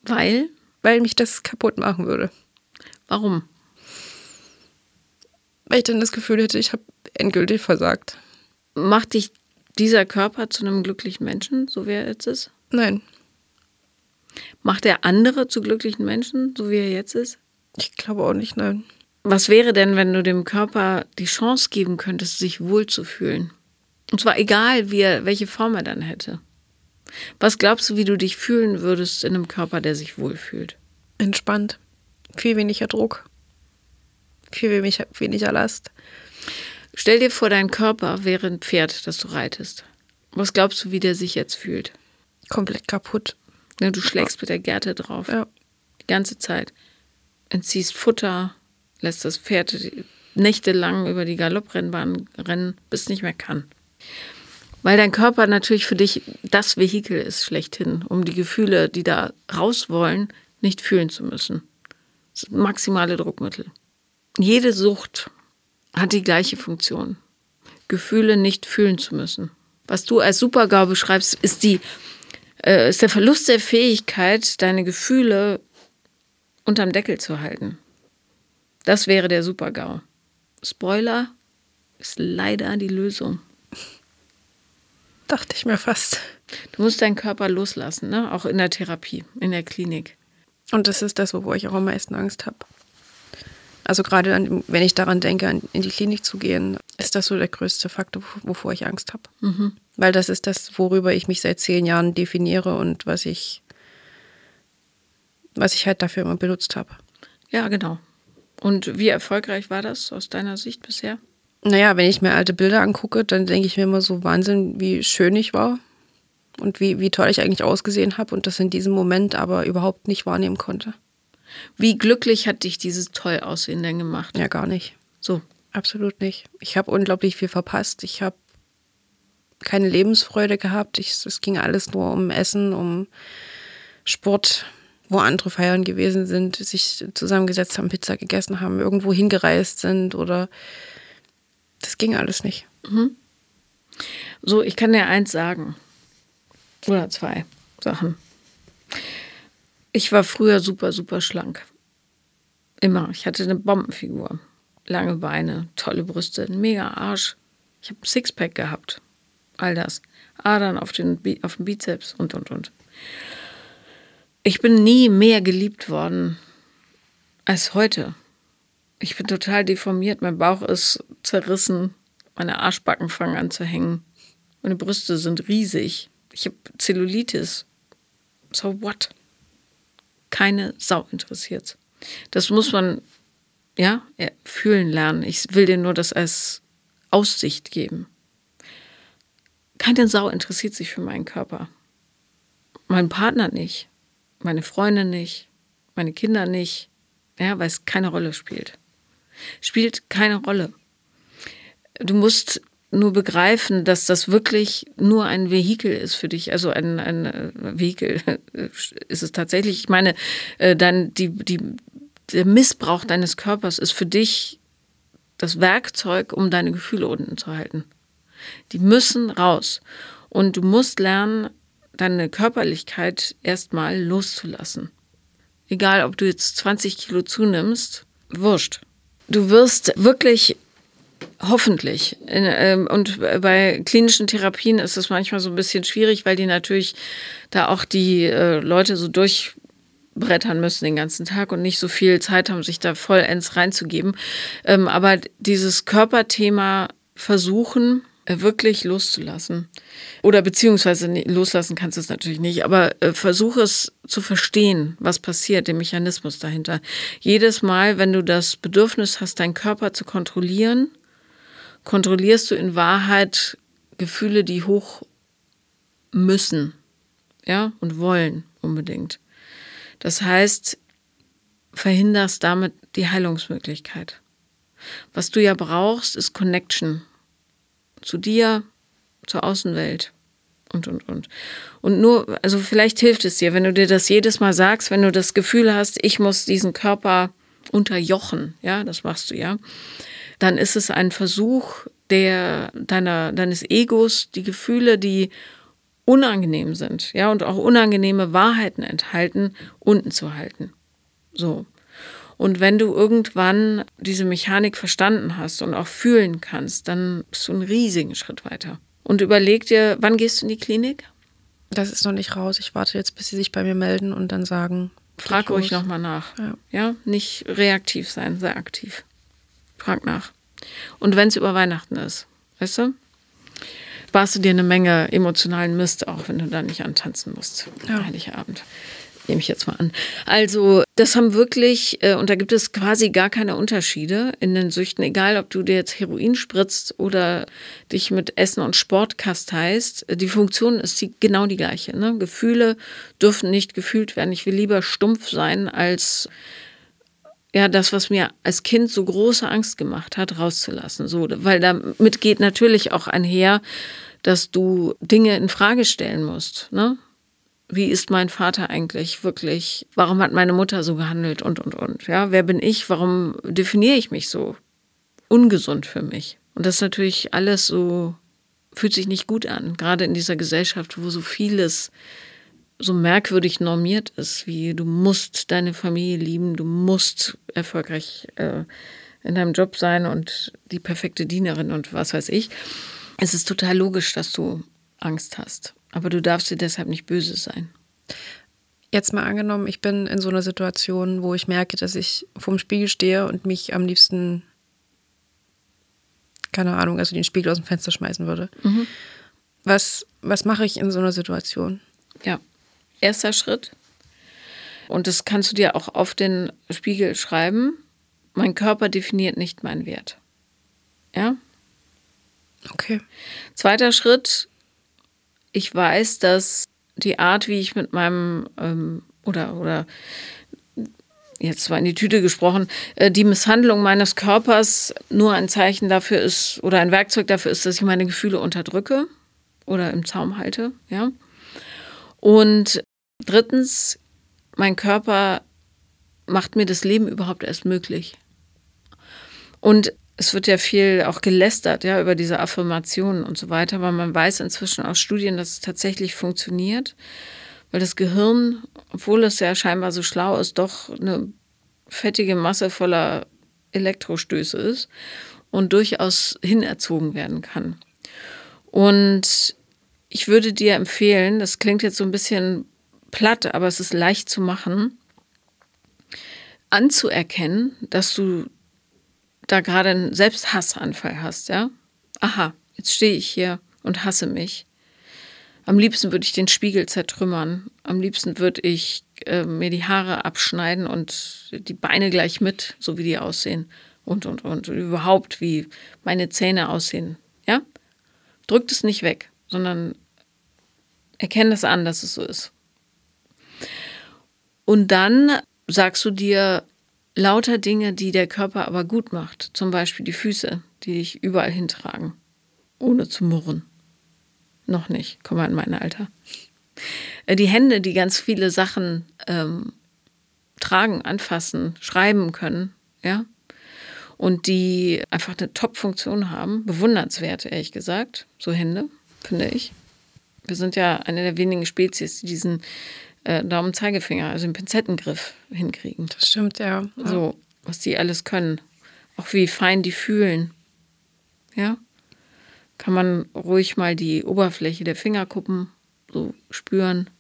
Weil? weil mich das kaputt machen würde. Warum? Weil ich dann das Gefühl hätte, ich habe endgültig versagt. Macht dich dieser Körper zu einem glücklichen Menschen, so wie er jetzt ist? Nein, Macht er andere zu glücklichen Menschen, so wie er jetzt ist? ich glaube auch nicht, nein. Was wäre denn, wenn du dem Körper die Chance geben könntest, sich wohlzufühlen? Und zwar egal, wie er, welche Form er dann hätte. Was glaubst du, wie du dich fühlen würdest in einem Körper, der sich wohlfühlt? Entspannt. Viel weniger Druck. Viel weniger, weniger Last. Stell dir vor, dein Körper wäre ein Pferd, das du reitest. Was glaubst du, wie der sich jetzt fühlt? Komplett kaputt. Ne, du schlägst mit der Gerte drauf. Ja. Die ganze Zeit. Entziehst Futter, lässt das Pferd nächtelang über die Galopprennbahn rennen, bis es nicht mehr kann. Weil dein Körper natürlich für dich das Vehikel ist, schlechthin, um die Gefühle, die da raus wollen, nicht fühlen zu müssen. Das ist maximale Druckmittel. Jede Sucht hat die gleiche Funktion. Gefühle nicht fühlen zu müssen. Was du als Supergau beschreibst, ist, die, äh, ist der Verlust der Fähigkeit, deine Gefühle unterm Deckel zu halten. Das wäre der Supergau. Spoiler ist leider die Lösung. Dachte ich mir fast. Du musst deinen Körper loslassen, ne? auch in der Therapie, in der Klinik. Und das ist das, wovor ich auch am meisten Angst habe. Also gerade dann, wenn ich daran denke, in die Klinik zu gehen, ist das so der größte Faktor, wovor ich Angst habe. Weil das ist das, worüber ich mich seit zehn Jahren definiere und was ich, was ich halt dafür immer benutzt habe. Ja, genau. Und wie erfolgreich war das aus deiner Sicht bisher? Naja, wenn ich mir alte Bilder angucke, dann denke ich mir immer so Wahnsinn, wie schön ich war und wie, wie toll ich eigentlich ausgesehen habe und das in diesem Moment aber überhaupt nicht wahrnehmen konnte. Wie glücklich hat dich dieses toll Aussehen denn gemacht? Ja, gar nicht. So, Absolut nicht. Ich habe unglaublich viel verpasst. Ich habe keine Lebensfreude gehabt. Ich, es ging alles nur um Essen, um Sport, wo andere feiern gewesen sind, sich zusammengesetzt haben, Pizza gegessen haben, irgendwo hingereist sind oder das ging alles nicht. So, ich kann dir eins sagen. Oder zwei Sachen. Ich war früher super, super schlank. Immer. Ich hatte eine Bombenfigur. Lange Beine, tolle Brüste, ein mega Arsch. Ich habe ein Sixpack gehabt. All das. Adern auf, den, auf dem Bizeps und, und, und. Ich bin nie mehr geliebt worden als heute. Ich bin total deformiert. Mein Bauch ist zerrissen. Meine Arschbacken fangen an zu hängen. Meine Brüste sind riesig. Ich habe Zellulitis. So what? Keine Sau interessiert. Das muss man ja ja, fühlen lernen. Ich will dir nur das als Aussicht geben. Keine Sau interessiert sich für meinen Körper. Mein Partner nicht. Meine Freunde nicht. Meine Kinder nicht. Ja, weil es keine Rolle spielt. Spielt keine Rolle. Du musst nur begreifen, dass das wirklich nur ein Vehikel ist für dich. Also ein, ein äh, Vehikel ist es tatsächlich. Ich meine, äh, dann die, die, der Missbrauch deines Körpers ist für dich das Werkzeug, um deine Gefühle unten zu halten. Die müssen raus. Und du musst lernen, deine Körperlichkeit erstmal loszulassen. Egal, ob du jetzt 20 Kilo zunimmst, wurscht. Du wirst wirklich hoffentlich. Ähm, und bei klinischen Therapien ist es manchmal so ein bisschen schwierig, weil die natürlich da auch die äh, Leute so durchbrettern müssen den ganzen Tag und nicht so viel Zeit haben, sich da vollends reinzugeben. Ähm, aber dieses Körperthema versuchen, wirklich loszulassen. Oder beziehungsweise loslassen kannst du es natürlich nicht, aber äh, versuche es zu verstehen, was passiert, den Mechanismus dahinter. Jedes Mal, wenn du das Bedürfnis hast, deinen Körper zu kontrollieren, kontrollierst du in Wahrheit Gefühle, die hoch müssen, ja, und wollen unbedingt. Das heißt, verhinderst damit die Heilungsmöglichkeit. Was du ja brauchst, ist Connection zu dir, zur Außenwelt und, und, und. Und nur, also vielleicht hilft es dir, wenn du dir das jedes Mal sagst, wenn du das Gefühl hast, ich muss diesen Körper unterjochen, ja, das machst du ja, dann ist es ein Versuch der, deiner, deines Egos, die Gefühle, die unangenehm sind, ja, und auch unangenehme Wahrheiten enthalten, unten zu halten. So. Und wenn du irgendwann diese Mechanik verstanden hast und auch fühlen kannst, dann bist du einen riesigen Schritt weiter. Und überleg dir, wann gehst du in die Klinik? Das ist noch nicht raus. Ich warte jetzt, bis sie sich bei mir melden und dann sagen. Frag ruhig nochmal nach. Ja. ja, nicht reaktiv sein, sei aktiv. Frag nach. Und wenn es über Weihnachten ist, weißt du? Sparst du dir eine Menge emotionalen Mist, auch wenn du da nicht antanzen musst. Ja. Heilige Abend nehme ich jetzt mal an. Also, das haben wirklich, äh, und da gibt es quasi gar keine Unterschiede in den Süchten, egal ob du dir jetzt Heroin spritzt oder dich mit Essen und Sport kasteißt. Die Funktion ist die, genau die gleiche. Ne? Gefühle dürfen nicht gefühlt werden. Ich will lieber stumpf sein, als ja, das, was mir als Kind so große Angst gemacht hat, rauszulassen. So, weil damit geht natürlich auch einher, dass du Dinge in Frage stellen musst. Ne? Wie ist mein Vater eigentlich wirklich? Warum hat meine Mutter so gehandelt und und und? Ja, wer bin ich? Warum definiere ich mich so ungesund für mich? Und das ist natürlich alles so fühlt sich nicht gut an, gerade in dieser Gesellschaft, wo so vieles so merkwürdig normiert ist, wie du musst deine Familie lieben, du musst erfolgreich äh, in deinem Job sein und die perfekte Dienerin und was weiß ich. Es ist total logisch, dass du Angst hast. Aber du darfst dir deshalb nicht böse sein. Jetzt mal angenommen, ich bin in so einer Situation, wo ich merke, dass ich vorm Spiegel stehe und mich am liebsten, keine Ahnung, also den Spiegel aus dem Fenster schmeißen würde. Mhm. Was, was mache ich in so einer Situation? Ja, erster Schritt. Und das kannst du dir auch auf den Spiegel schreiben. Mein Körper definiert nicht meinen Wert. Ja? Okay. Zweiter Schritt, ich weiß, dass die Art, wie ich mit meinem ähm, oder oder jetzt zwar in die Tüte gesprochen, äh, die Misshandlung meines Körpers nur ein Zeichen dafür ist oder ein Werkzeug dafür ist, dass ich meine Gefühle unterdrücke oder im Zaum halte, ja. Und drittens, mein Körper macht mir das Leben überhaupt erst möglich. Und es wird ja viel auch gelästert, ja, über diese Affirmationen und so weiter, aber man weiß inzwischen aus Studien, dass es tatsächlich funktioniert, weil das Gehirn, obwohl es ja scheinbar so schlau ist, doch eine fettige Masse voller Elektrostöße ist und durchaus hinerzogen werden kann. Und ich würde dir empfehlen, das klingt jetzt so ein bisschen platt, aber es ist leicht zu machen, anzuerkennen, dass du da gerade einen Selbsthassanfall hast, ja? Aha, jetzt stehe ich hier und hasse mich. Am liebsten würde ich den Spiegel zertrümmern. Am liebsten würde ich äh, mir die Haare abschneiden und die Beine gleich mit, so wie die aussehen. Und, und, und. überhaupt, wie meine Zähne aussehen. Ja? Drückt es nicht weg, sondern erkenne das an, dass es so ist. Und dann sagst du dir, lauter Dinge, die der Körper aber gut macht. Zum Beispiel die Füße, die dich überall hintragen. ohne zu murren. Noch nicht, komm mal in mein Alter. Äh, die Hände, die ganz viele Sachen ähm, tragen, anfassen, schreiben können, ja, und die einfach eine Top-Funktion haben, bewundernswert, ehrlich gesagt, so Hände, finde ich. Wir sind ja eine der wenigen Spezies, die diesen äh, Daumen-Zeigefinger, also den Pinzettengriff hinkriegen. Das stimmt, ja. ja. So, was die alles können. Auch wie fein die fühlen. Ja. Kann man ruhig mal die Oberfläche der Fingerkuppen so spüren,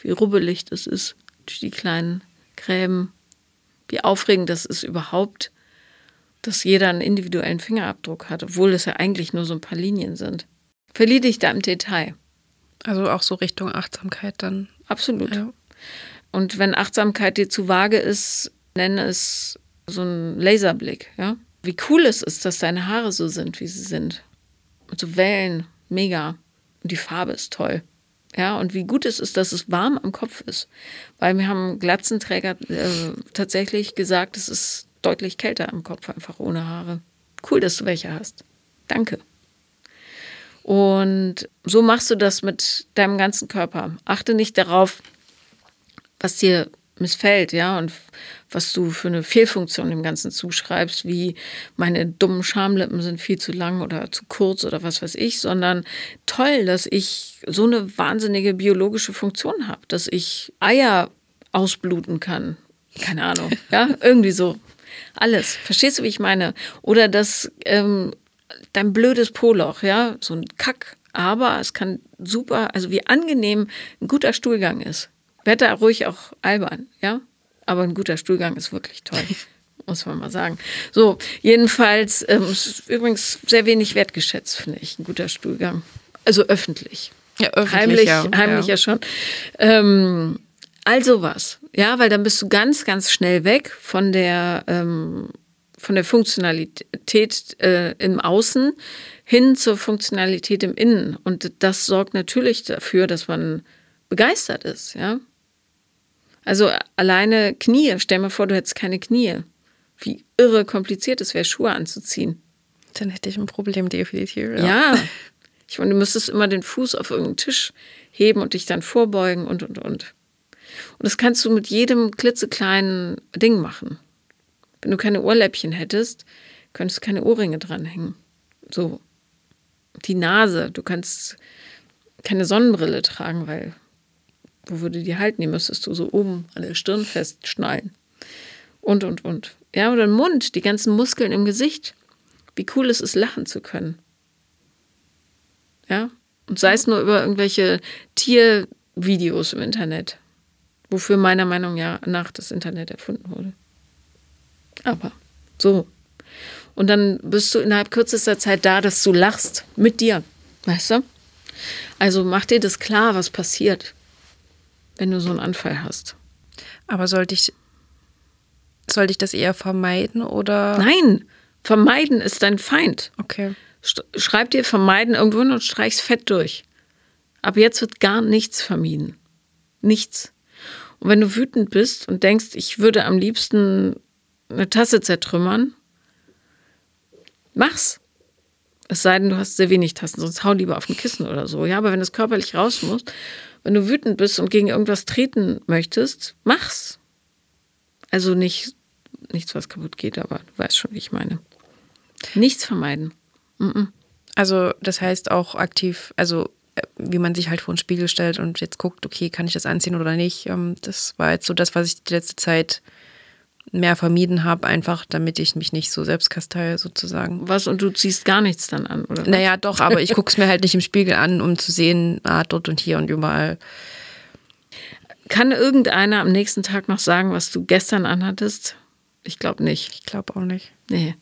wie rubbelig das ist durch die kleinen Gräben. Wie aufregend das ist überhaupt, dass jeder einen individuellen Fingerabdruck hat, obwohl es ja eigentlich nur so ein paar Linien sind. Verliere dich da im Detail. Also auch so Richtung Achtsamkeit dann. Absolut. Ja. Und wenn Achtsamkeit dir zu vage ist, nenne es so einen Laserblick, ja. Wie cool es ist, dass deine Haare so sind, wie sie sind. Und so Wellen, mega. Und die Farbe ist toll. Ja, und wie gut es ist, dass es warm am Kopf ist. Weil wir haben Glatzenträger äh, tatsächlich gesagt, es ist deutlich kälter am Kopf, einfach ohne Haare. Cool, dass du welche hast. Danke. Und so machst du das mit deinem ganzen Körper. Achte nicht darauf, was dir missfällt, ja, und was du für eine Fehlfunktion dem Ganzen zuschreibst, wie meine dummen Schamlippen sind viel zu lang oder zu kurz oder was weiß ich, sondern toll, dass ich so eine wahnsinnige biologische Funktion habe, dass ich Eier ausbluten kann. Keine Ahnung, ja, irgendwie so. Alles. Verstehst du, wie ich meine? Oder dass ähm, dein blödes Poloch, ja, so ein Kack. Aber es kann super, also wie angenehm ein guter Stuhlgang ist. Da ruhig auch albern, ja. Aber ein guter Stuhlgang ist wirklich toll. muss man mal sagen. So, jedenfalls, ähm, ist übrigens sehr wenig wertgeschätzt, finde ich, ein guter Stuhlgang. Also öffentlich. Ja, öffentlich. Heimlich ja. heimlich ja, ja schon. Ähm, also was, ja, weil dann bist du ganz, ganz schnell weg von der ähm, von der Funktionalität äh, im Außen hin zur Funktionalität im Innen. Und das sorgt natürlich dafür, dass man begeistert ist, ja. Also alleine Knie, stell mir vor, du hättest keine Knie. Wie irre kompliziert es wäre, Schuhe anzuziehen. Dann hätte ich ein Problem, definitiv. Ja. ja. Ich meine, du müsstest immer den Fuß auf irgendeinen Tisch heben und dich dann vorbeugen und, und, und. Und das kannst du mit jedem klitzekleinen Ding machen. Wenn du keine Ohrläppchen hättest, könntest du keine Ohrringe dranhängen. So. Die Nase, du kannst keine Sonnenbrille tragen, weil wo würde die halten? Die müsstest du so oben an der Stirn festschnallen. Und, und, und. Ja, oder ein Mund, die ganzen Muskeln im Gesicht. Wie cool ist es, lachen zu können. Ja, und sei es nur über irgendwelche Tiervideos im Internet, wofür meiner Meinung nach das Internet erfunden wurde. Aber so. Und dann bist du innerhalb kürzester Zeit da, dass du lachst mit dir. Weißt du? Also mach dir das klar, was passiert, wenn du so einen Anfall hast. Aber sollte ich, sollte ich das eher vermeiden oder? Nein, vermeiden ist dein Feind. Okay. Schreib dir vermeiden irgendwo hin und streich's fett durch. Ab jetzt wird gar nichts vermieden. Nichts. Und wenn du wütend bist und denkst, ich würde am liebsten eine Tasse zertrümmern, mach's. Es sei denn, du hast sehr wenig Tassen, sonst hau lieber auf ein Kissen oder so. Ja, aber wenn es körperlich raus muss, wenn du wütend bist und gegen irgendwas treten möchtest, mach's. Also nicht nichts, was kaputt geht, aber du weißt schon, wie ich meine. Nichts vermeiden. Mm -mm. Also das heißt auch aktiv, also äh, wie man sich halt vor den Spiegel stellt und jetzt guckt, okay, kann ich das anziehen oder nicht. Ähm, das war jetzt so das, was ich die letzte Zeit mehr vermieden habe, einfach damit ich mich nicht so selbst kasteihe sozusagen. Was, und du ziehst gar nichts dann an, oder? Naja, doch, aber ich gucke es mir halt nicht im Spiegel an, um zu sehen, ah, dort und hier und überall. Kann irgendeiner am nächsten Tag noch sagen, was du gestern anhattest? Ich glaube nicht. Ich glaube auch nicht. Nee.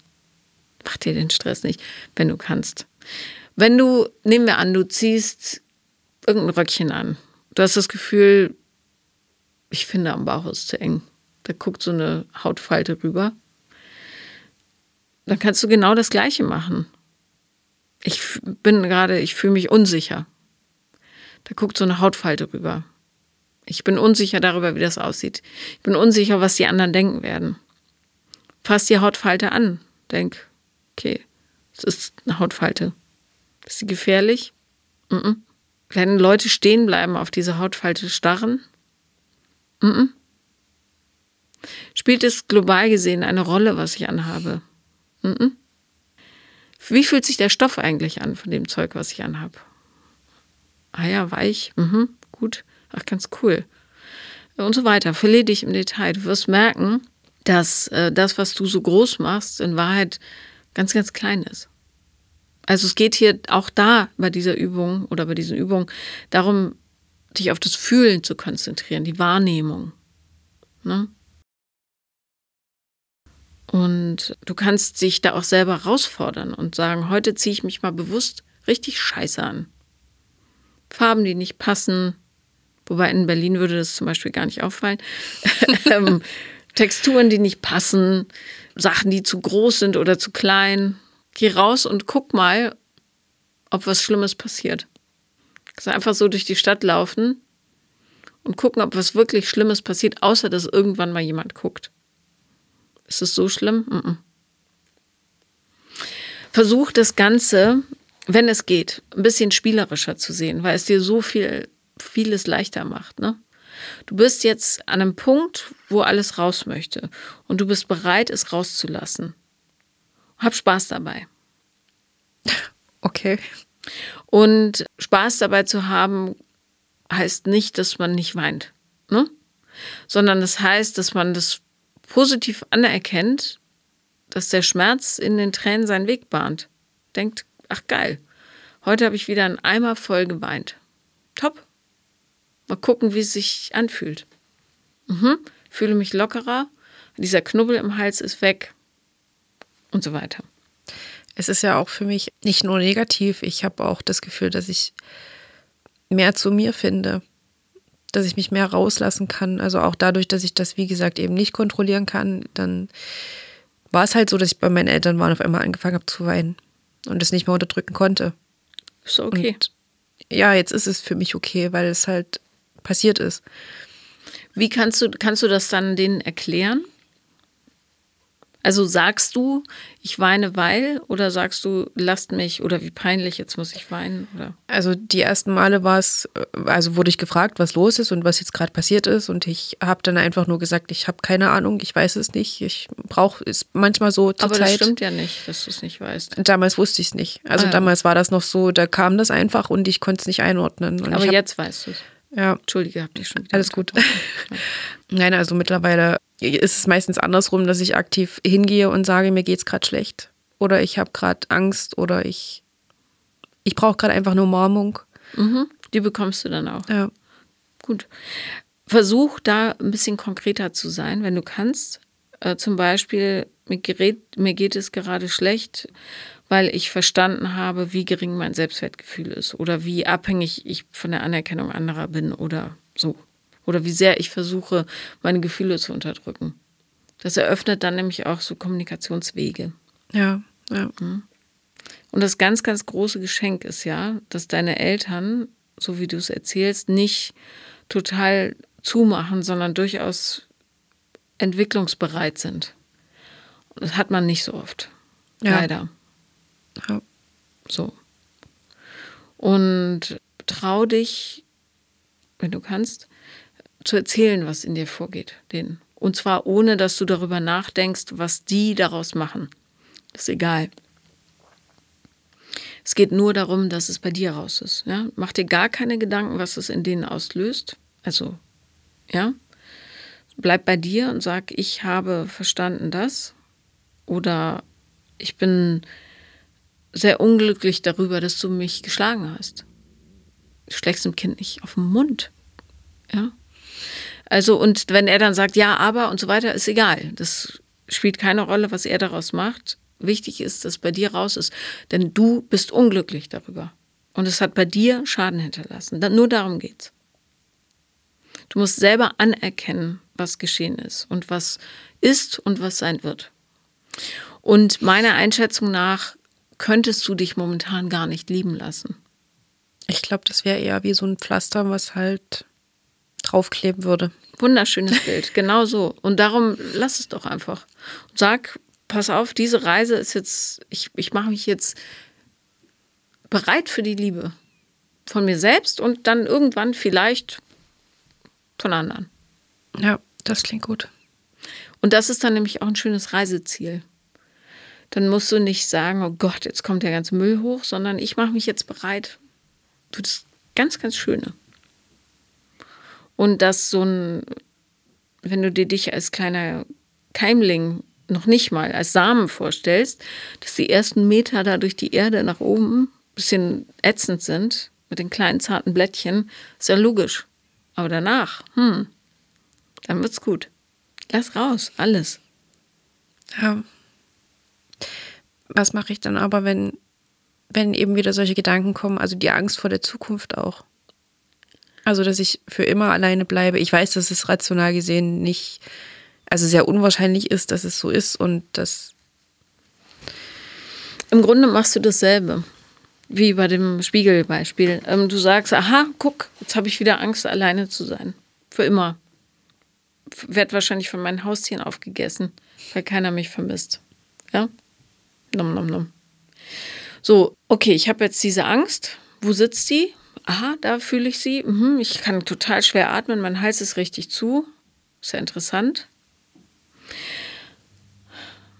Mach dir den Stress nicht, wenn du kannst. Wenn du, nehmen wir an, du ziehst irgendein Röckchen an. Du hast das Gefühl, ich finde, am Bauch ist zu eng da guckt so eine Hautfalte rüber. Dann kannst du genau das Gleiche machen. Ich bin gerade, ich fühle mich unsicher. Da guckt so eine Hautfalte rüber. Ich bin unsicher darüber, wie das aussieht. Ich bin unsicher, was die anderen denken werden. Fass die Hautfalte an. Denk, okay, es ist eine Hautfalte. Ist sie gefährlich? Mhm. Wenn Leute stehen bleiben auf diese Hautfalte starren? Mhm. Spielt es global gesehen eine Rolle, was ich anhabe? Mhm. Wie fühlt sich der Stoff eigentlich an von dem Zeug, was ich anhabe? Ah ja, weich. Mhm, gut. Ach, ganz cool. Und so weiter. Verlier dich im Detail. Du wirst merken, dass äh, das, was du so groß machst, in Wahrheit ganz, ganz klein ist. Also es geht hier auch da bei dieser Übung oder bei diesen Übungen darum, dich auf das Fühlen zu konzentrieren, die Wahrnehmung. Ne? Und du kannst dich da auch selber herausfordern und sagen, heute ziehe ich mich mal bewusst richtig scheiße an. Farben, die nicht passen, wobei in Berlin würde das zum Beispiel gar nicht auffallen. Ähm, Texturen, die nicht passen, Sachen, die zu groß sind oder zu klein. Geh raus und guck mal, ob was Schlimmes passiert. Also einfach so durch die Stadt laufen und gucken, ob was wirklich Schlimmes passiert, außer dass irgendwann mal jemand guckt. Ist es so schlimm? Mm -mm. Versuch das Ganze, wenn es geht, ein bisschen spielerischer zu sehen, weil es dir so viel, vieles leichter macht. Ne? Du bist jetzt an einem Punkt, wo alles raus möchte und du bist bereit, es rauszulassen. Hab Spaß dabei. Okay. Und Spaß dabei zu haben, heißt nicht, dass man nicht weint, ne? sondern das heißt, dass man das positiv anerkennt, dass der Schmerz in den Tränen seinen Weg bahnt. Denkt, ach geil, heute habe ich wieder einen Eimer voll geweint. Top. Mal gucken, wie es sich anfühlt. Mhm. Fühle mich lockerer, dieser Knubbel im Hals ist weg und so weiter. Es ist ja auch für mich nicht nur negativ, ich habe auch das Gefühl, dass ich mehr zu mir finde dass ich mich mehr rauslassen kann. Also auch dadurch, dass ich das, wie gesagt, eben nicht kontrollieren kann, dann war es halt so, dass ich bei meinen Eltern war und auf einmal angefangen habe zu weinen und das nicht mehr unterdrücken konnte. Ist okay. Und ja, jetzt ist es für mich okay, weil es halt passiert ist. Wie kannst du, kannst du das dann denen erklären? Also sagst du, ich weine weil oder sagst du, lasst mich oder wie peinlich, jetzt muss ich weinen? Oder? Also die ersten Male war es, äh, also wurde ich gefragt, was los ist und was jetzt gerade passiert ist und ich habe dann einfach nur gesagt, ich habe keine Ahnung, ich weiß es nicht, ich brauche es manchmal so zur Aber Zeit. das stimmt ja nicht, dass du es nicht weißt. Damals wusste ich es nicht. Also Ah, ja. damals war das noch so, da kam das einfach und ich konnte es nicht einordnen. Und Aber hab, jetzt weißt du es. Ja, Entschuldige, hab dich schon wieder alles gut. Nein, also mittlerweile ist es meistens andersrum, dass ich aktiv hingehe und sage, mir geht's gerade schlecht. Oder ich habe gerade Angst oder ich, ich brauche gerade einfach eine Umarmung. Mhm. Die bekommst du dann auch. Ja. Gut. Versuch da ein bisschen konkreter zu sein, wenn du kannst. Äh, zum Beispiel, mir, gerät, mir geht es gerade schlecht, weil ich verstanden habe, wie gering mein Selbstwertgefühl ist oder wie abhängig ich von der Anerkennung anderer bin oder so. Oder wie sehr ich versuche, meine Gefühle zu unterdrücken. Das eröffnet dann nämlich auch so Kommunikationswege. Ja, ja. Und das ganz, ganz große Geschenk ist ja, dass deine Eltern, so wie du es erzählst, nicht total zumachen, sondern durchaus entwicklungsbereit sind. Das hat man nicht so oft. Ja. Leider. ja. So. Und trau dich, wenn du kannst, zu erzählen, was in dir vorgeht, denen. Und zwar ohne, dass du darüber nachdenkst, was die daraus machen. Das ist egal. Es geht nur darum, dass es bei dir raus ist. Ja? Mach dir gar keine Gedanken, was es in denen auslöst. Also, ja. Bleib bei dir und sag, ich habe verstanden das. Oder ich bin sehr unglücklich darüber, dass du mich geschlagen hast. Du schlägst dem Kind nicht auf den Mund. Ja. Also, und wenn er dann sagt, ja, aber und so weiter, ist egal. Das spielt keine Rolle, was er daraus macht. Wichtig ist, dass bei dir raus ist, denn du bist unglücklich darüber. Und es hat bei dir Schaden hinterlassen. Nur darum geht's. Du musst selber anerkennen, was geschehen ist und was ist und was sein wird. Und meiner Einschätzung nach könntest du dich momentan gar nicht lieben lassen. Ich glaube, das wäre eher wie so ein Pflaster, was halt draufkleben würde. Wunderschönes Bild, genau so. Und darum lass es doch einfach. Und sag, pass auf, diese Reise ist jetzt, ich, ich mache mich jetzt bereit für die Liebe. Von mir selbst und dann irgendwann vielleicht von anderen. Ja, das klingt gut. Und das ist dann nämlich auch ein schönes Reiseziel. Dann musst du nicht sagen, oh Gott, jetzt kommt der ganze Müll hoch, sondern ich mache mich jetzt bereit für das ganz, ganz Schöne. Und das so ein, wenn du dir dich als kleiner Keimling noch nicht mal als Samen vorstellst, dass die ersten Meter da durch die Erde nach oben ein bisschen ätzend sind, mit den kleinen zarten Blättchen, ist ja logisch. Aber danach, hm, dann wird's gut. Lass raus, alles. Ja. Was mache ich dann aber, wenn, wenn eben wieder solche Gedanken kommen, also die Angst vor der Zukunft auch? Also, dass ich für immer alleine bleibe. Ich weiß, dass es rational gesehen nicht, also sehr unwahrscheinlich ist, dass es so ist und das. Im Grunde machst du dasselbe. Wie bei dem Spiegelbeispiel. Ähm, du sagst, aha, guck, jetzt habe ich wieder Angst, alleine zu sein. Für immer. Werd wahrscheinlich von meinen Haustieren aufgegessen, weil keiner mich vermisst. Ja? Nom, nom, nom. So, okay, ich habe jetzt diese Angst. Wo sitzt die? Aha, da fühle ich sie. Mhm, ich kann total schwer atmen, mein Hals ist richtig zu. Ist ja interessant.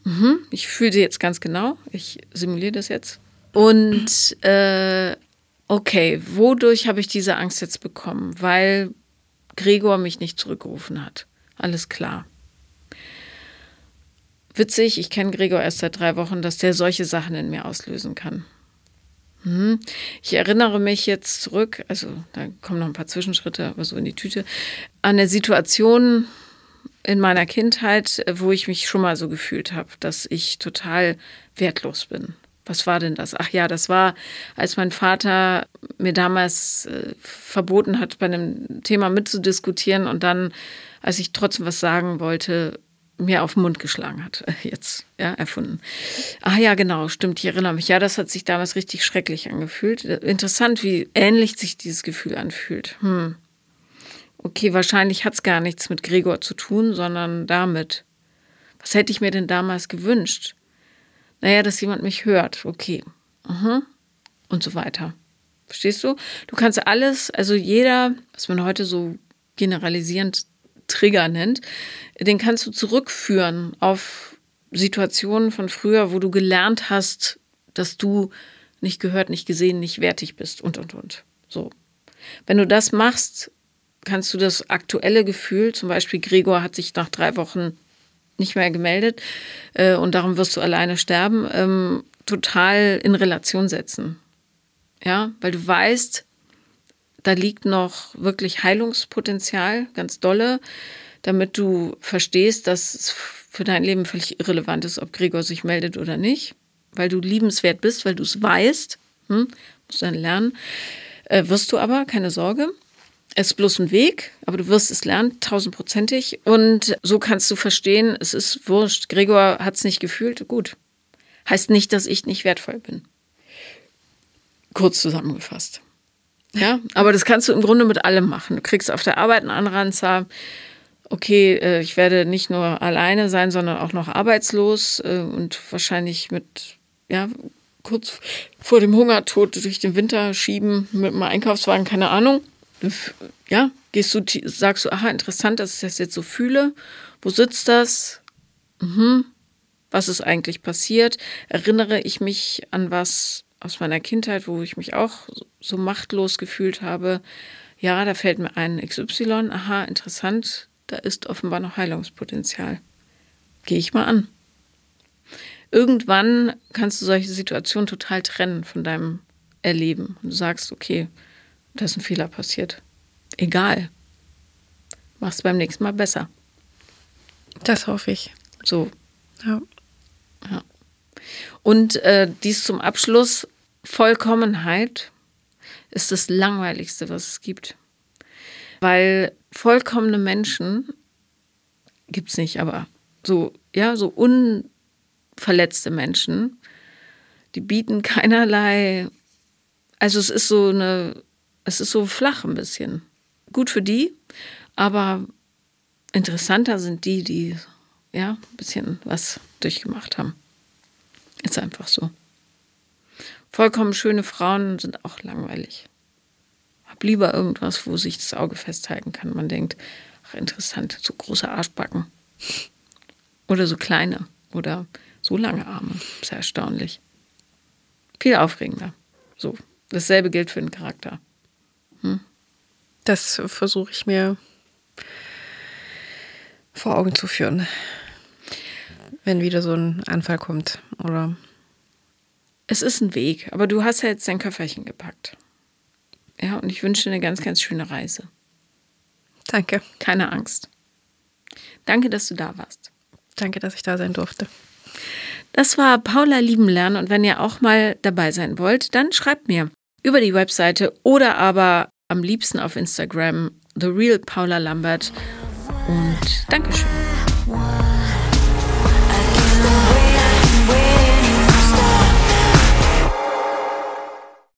Mhm, ich fühle sie jetzt ganz genau. Ich simuliere das jetzt. Und äh, okay, wodurch habe ich diese Angst jetzt bekommen? Weil Gregor mich nicht zurückgerufen hat. Alles klar. Witzig, ich kenne Gregor erst seit drei Wochen, dass der solche Sachen in mir auslösen kann. Hm. Ich erinnere mich jetzt zurück, also da kommen noch ein paar Zwischenschritte, aber so in die Tüte, an eine Situation in meiner Kindheit, wo ich mich schon mal so gefühlt habe, dass ich total wertlos bin. Was war denn das? Ach ja, das war, als mein Vater mir damals äh, verboten hat, bei einem Thema mitzudiskutieren und dann, als ich trotzdem was sagen wollte, mir auf den Mund geschlagen hat. Jetzt, ja, erfunden. Ah ja, genau, stimmt, ich erinnere mich. Ja, das hat sich damals richtig schrecklich angefühlt. Interessant, wie ähnlich sich dieses Gefühl anfühlt. Hm. Okay, wahrscheinlich hat es gar nichts mit Gregor zu tun, sondern damit. Was hätte ich mir denn damals gewünscht? Naja, dass jemand mich hört. Okay. Mhm. Und so weiter. Verstehst du? Du kannst alles, also jeder, was man heute so generalisierend Trigger nennt, den kannst du zurückführen auf Situationen von früher, wo du gelernt hast, dass du nicht gehört, nicht gesehen, nicht wertig bist und, und, und. So. Wenn du das machst, kannst du das aktuelle Gefühl, zum Beispiel Gregor hat sich nach drei Wochen nicht mehr gemeldet äh, und darum wirst du alleine sterben, ähm, total in Relation setzen. Ja, weil du weißt, da liegt noch wirklich Heilungspotenzial, ganz dolle, damit du verstehst, dass es für dein Leben völlig irrelevant ist, ob Gregor sich meldet oder nicht, weil du liebenswert bist, weil du es weißt, hm, musst dann lernen. Äh, wirst du aber, keine Sorge. Es ist bloß ein Weg, aber du wirst es lernen, tausendprozentig. Und so kannst du verstehen, es ist wurscht. Gregor hat es nicht gefühlt. Gut. Heißt nicht, dass ich nicht wertvoll bin. Kurz zusammengefasst. Ja, aber das kannst du im Grunde mit allem machen. Du kriegst auf der Arbeit einen Anranzer. Okay, äh, ich werde nicht nur alleine sein, sondern auch noch arbeitslos äh, und wahrscheinlich mit, ja, kurz vor dem Hungertod durch den Winter schieben mit einem Einkaufswagen, keine Ahnung. Ja, gehst du, sagst du, aha, interessant, dass ich das jetzt so fühle. Wo sitzt das? Mhm. Was ist eigentlich passiert? Erinnere ich mich an was aus meiner Kindheit, wo ich mich auch so machtlos gefühlt habe. Ja, da fällt mir ein XY. Aha, interessant. Da ist offenbar noch Heilungspotenzial. Gehe ich mal an. Irgendwann kannst du solche Situationen total trennen von deinem Erleben. Und du sagst, okay, da ist ein Fehler passiert. Egal. Machst beim nächsten Mal besser. Das hoffe ich. So. Ja. ja. Und äh, dies zum Abschluss, Vollkommenheit ist das Langweiligste, was es gibt. Weil vollkommene Menschen gibt es nicht, aber so, ja, so unverletzte Menschen, die bieten keinerlei, also es ist so eine, es ist so flach ein bisschen. Gut für die, aber interessanter sind die, die ja, ein bisschen was durchgemacht haben. Ist einfach so. Vollkommen schöne Frauen sind auch langweilig. Hab lieber irgendwas, wo sich das Auge festhalten kann. Man denkt, ach interessant, so große Arschbacken. Oder so kleine. Oder so lange Arme. Sehr erstaunlich. Viel aufregender. So. Dasselbe gilt für den Charakter. Hm? Das versuche ich mir vor Augen zu führen, wenn wieder so ein Anfall kommt, oder? Es ist ein Weg, aber du hast ja jetzt dein Köfferchen gepackt. Ja, und ich wünsche dir eine ganz, ganz schöne Reise. Danke. Keine Angst. Danke, dass du da warst. Danke, dass ich da sein durfte. Das war Paula lieben lernen und wenn ihr auch mal dabei sein wollt, dann schreibt mir über die Webseite oder aber am liebsten auf Instagram The Real Paula Lambert und Dankeschön.